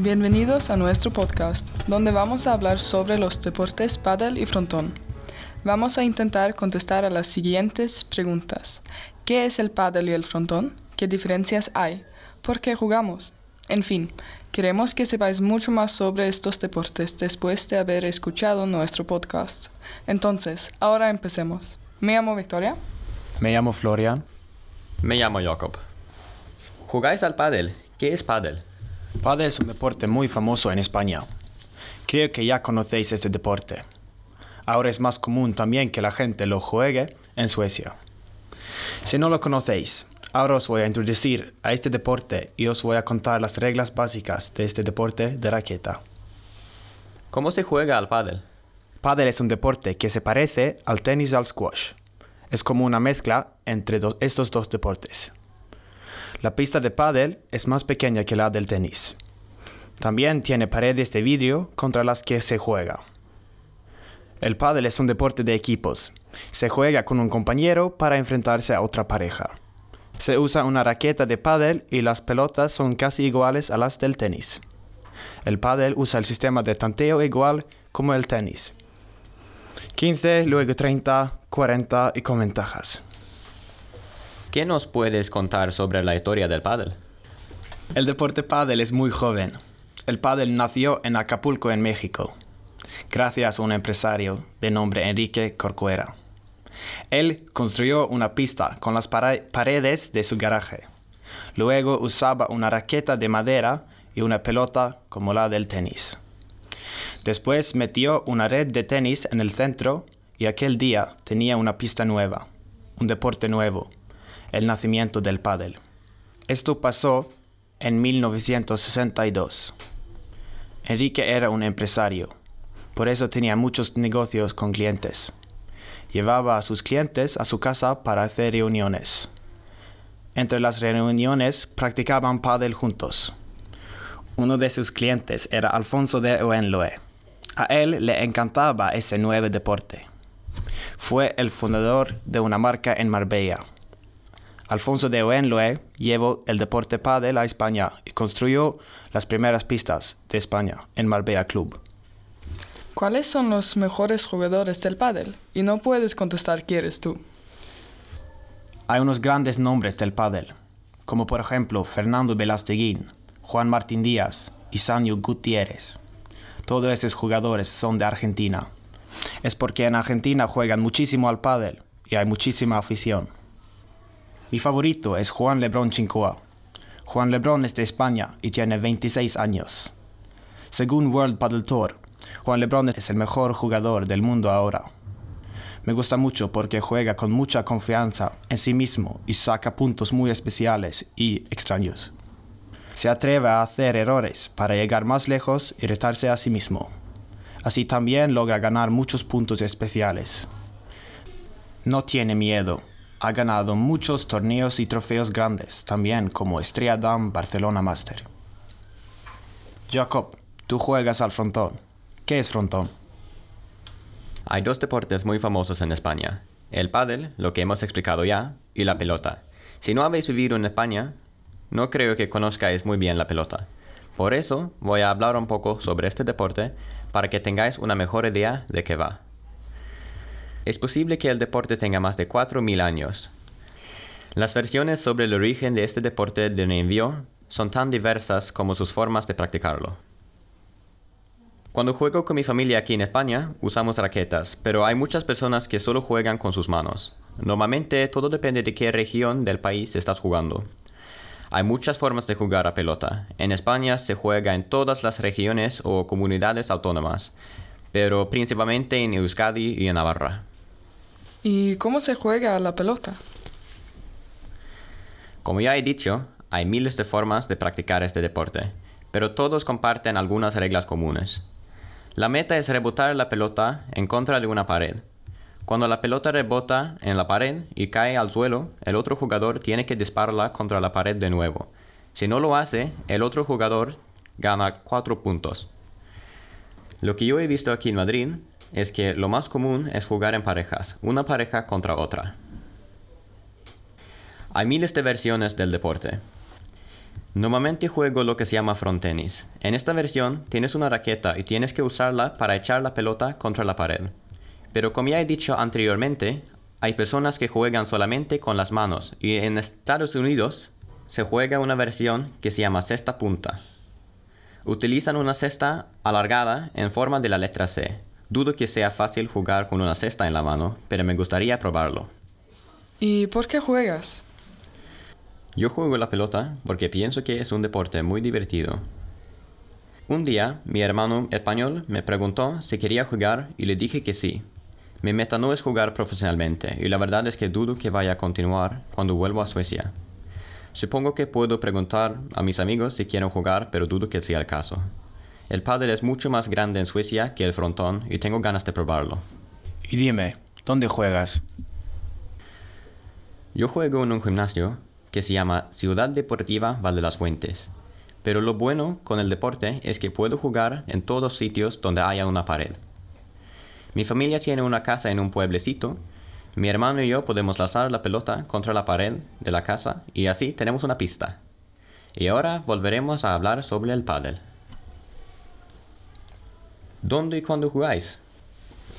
Bienvenidos a nuestro podcast, donde vamos a hablar sobre los deportes pádel y frontón. Vamos a intentar contestar a las siguientes preguntas. ¿Qué es el pádel y el frontón? ¿Qué diferencias hay? ¿Por qué jugamos? En fin, queremos que sepáis mucho más sobre estos deportes después de haber escuchado nuestro podcast. Entonces, ahora empecemos. Me llamo Victoria. Me llamo Florian. Me llamo Jacob. ¿Jugáis al pádel? ¿Qué es pádel? Pádel es un deporte muy famoso en España. Creo que ya conocéis este deporte. Ahora es más común también que la gente lo juegue en Suecia. Si no lo conocéis, ahora os voy a introducir a este deporte y os voy a contar las reglas básicas de este deporte de raqueta. ¿Cómo se juega al pádel? Pádel es un deporte que se parece al tenis y al squash. Es como una mezcla entre estos dos deportes. La pista de pádel es más pequeña que la del tenis. También tiene paredes de vidrio contra las que se juega. El pádel es un deporte de equipos. Se juega con un compañero para enfrentarse a otra pareja. Se usa una raqueta de pádel y las pelotas son casi iguales a las del tenis. El pádel usa el sistema de tanteo igual como el tenis. 15, luego 30, 40 y con ventajas. ¿Qué nos puedes contar sobre la historia del pádel? El deporte pádel es muy joven. El pádel nació en Acapulco, en México, gracias a un empresario de nombre Enrique Corcuera. Él construyó una pista con las paredes de su garaje. Luego usaba una raqueta de madera y una pelota como la del tenis. Después metió una red de tenis en el centro y aquel día tenía una pista nueva, un deporte nuevo, el nacimiento del pádel. Esto pasó en 1962. Enrique era un empresario, por eso tenía muchos negocios con clientes. Llevaba a sus clientes a su casa para hacer reuniones. Entre las reuniones practicaban pádel juntos. Uno de sus clientes era Alfonso de Oenloe. A él le encantaba ese nuevo deporte. Fue el fundador de una marca en Marbella. Alfonso de Oenloe llevó el deporte pádel a España y construyó las primeras pistas de España en Marbella Club. ¿Cuáles son los mejores jugadores del pádel? Y no puedes contestar quién eres tú. Hay unos grandes nombres del pádel, como por ejemplo Fernando Velasteguín, Juan Martín Díaz y Sanio Gutiérrez. Todos esos jugadores son de Argentina. Es porque en Argentina juegan muchísimo al pádel y hay muchísima afición. Mi favorito es Juan Lebrón Chincoa. Juan Lebrón es de España y tiene 26 años. Según World Padel Tour, Juan Lebrón es el mejor jugador del mundo ahora. Me gusta mucho porque juega con mucha confianza en sí mismo y saca puntos muy especiales y extraños. Se atreve a hacer errores para llegar más lejos y retarse a sí mismo. Así también logra ganar muchos puntos especiales. No tiene miedo. Ha ganado muchos torneos y trofeos grandes, también como Estrella Damm Barcelona Master. Jacob, tú juegas al frontón. ¿Qué es frontón? Hay dos deportes muy famosos en España. El pádel, lo que hemos explicado ya, y la pelota. Si no habéis vivido en España, no creo que conozcáis muy bien la pelota. Por eso voy a hablar un poco sobre este deporte para que tengáis una mejor idea de qué va. Es posible que el deporte tenga más de 4.000 años. Las versiones sobre el origen de este deporte de envío son tan diversas como sus formas de practicarlo. Cuando juego con mi familia aquí en España, usamos raquetas, pero hay muchas personas que solo juegan con sus manos. Normalmente todo depende de qué región del país estás jugando. Hay muchas formas de jugar a pelota. En España se juega en todas las regiones o comunidades autónomas, pero principalmente en Euskadi y en Navarra. ¿Y cómo se juega la pelota? Como ya he dicho, hay miles de formas de practicar este deporte, pero todos comparten algunas reglas comunes. La meta es rebotar la pelota en contra de una pared. Cuando la pelota rebota en la pared y cae al suelo, el otro jugador tiene que dispararla contra la pared de nuevo. Si no lo hace, el otro jugador gana 4 puntos. Lo que yo he visto aquí en Madrid es que lo más común es jugar en parejas, una pareja contra otra. Hay miles de versiones del deporte. Normalmente juego lo que se llama frontenis. En esta versión tienes una raqueta y tienes que usarla para echar la pelota contra la pared. Pero como ya he dicho anteriormente, hay personas que juegan solamente con las manos y en Estados Unidos se juega una versión que se llama cesta punta. Utilizan una cesta alargada en forma de la letra C. Dudo que sea fácil jugar con una cesta en la mano, pero me gustaría probarlo. ¿Y por qué juegas? Yo juego la pelota porque pienso que es un deporte muy divertido. Un día, mi hermano español me preguntó si quería jugar y le dije que sí. Mi meta no es jugar profesionalmente y la verdad es que dudo que vaya a continuar cuando vuelva a Suecia. Supongo que puedo preguntar a mis amigos si quieren jugar, pero dudo que sea el caso. El pádel es mucho más grande en Suecia que el frontón y tengo ganas de probarlo. Y dime, ¿dónde juegas? Yo juego en un gimnasio que se llama Ciudad Deportiva Valle de las Fuentes. Pero lo bueno con el deporte es que puedo jugar en todos sitios donde haya una pared. Mi familia tiene una casa en un pueblecito mi hermano y yo podemos lanzar la pelota contra la pared de la casa y así tenemos una pista. Y ahora volveremos a hablar sobre el pádel. ¿Dónde y cuándo jugáis?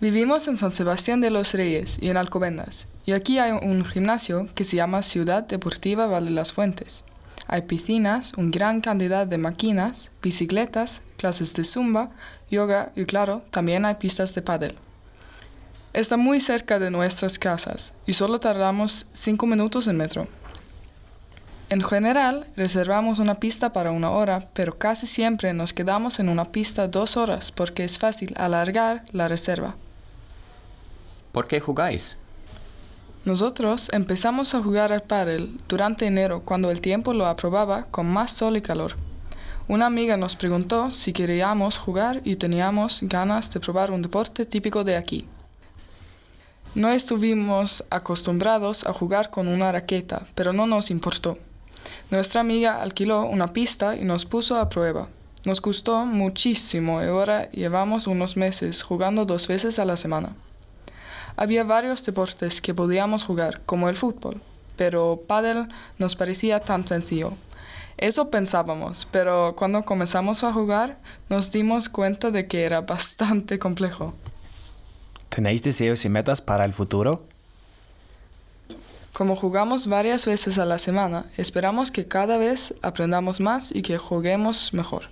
Vivimos en San Sebastián de los Reyes y en Alcobendas, y aquí hay un gimnasio que se llama Ciudad Deportiva Valle las Fuentes. Hay piscinas, una gran cantidad de máquinas, bicicletas, clases de zumba, yoga y claro, también hay pistas de pádel. Está muy cerca de nuestras casas y solo tardamos 5 minutos en metro. En general, reservamos una pista para una hora, pero casi siempre nos quedamos en una pista dos horas porque es fácil alargar la reserva. ¿Por qué jugáis? Nosotros empezamos a jugar al pádel durante enero cuando el tiempo lo aprobaba con más sol y calor. Una amiga nos preguntó si queríamos jugar y teníamos ganas de probar un deporte típico de aquí. No estuvimos acostumbrados a jugar con una raqueta, pero no nos importó. Nuestra amiga alquiló una pista y nos puso a prueba. Nos gustó muchísimo y ahora llevamos unos meses jugando dos veces a la semana. Había varios deportes que podíamos jugar, como el fútbol, pero pádel nos parecía tan sencillo. Eso pensábamos, pero cuando comenzamos a jugar nos dimos cuenta de que era bastante complejo. ¿Tenéis deseos y metas para el futuro? Como jugamos varias veces a la semana, esperamos que cada vez aprendamos más y que juguemos mejor.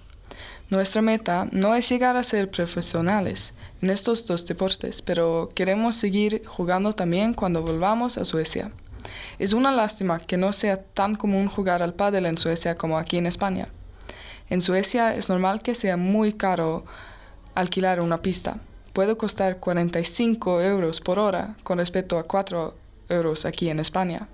Nuestra meta no es llegar a ser profesionales en estos dos deportes, pero queremos seguir jugando también cuando volvamos a Suecia. Es una lástima que no sea tan común jugar al pádel en Suecia como aquí en España. En Suecia es normal que sea muy caro alquilar una pista puede costar 45 euros por hora con respecto a 4 euros aquí en España.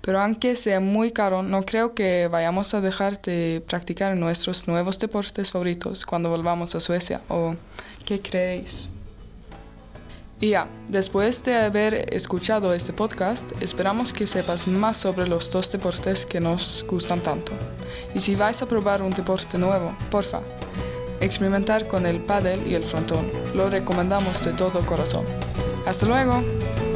Pero aunque sea muy caro, no creo que vayamos a dejar de practicar nuestros nuevos deportes favoritos cuando volvamos a Suecia. ¿O qué creéis? Y ya, después de haber escuchado este podcast, esperamos que sepas más sobre los dos deportes que nos gustan tanto. Y si vais a probar un deporte nuevo, porfa, experimentar con el paddle y el frontón. Lo recomendamos de todo corazón. Hasta luego.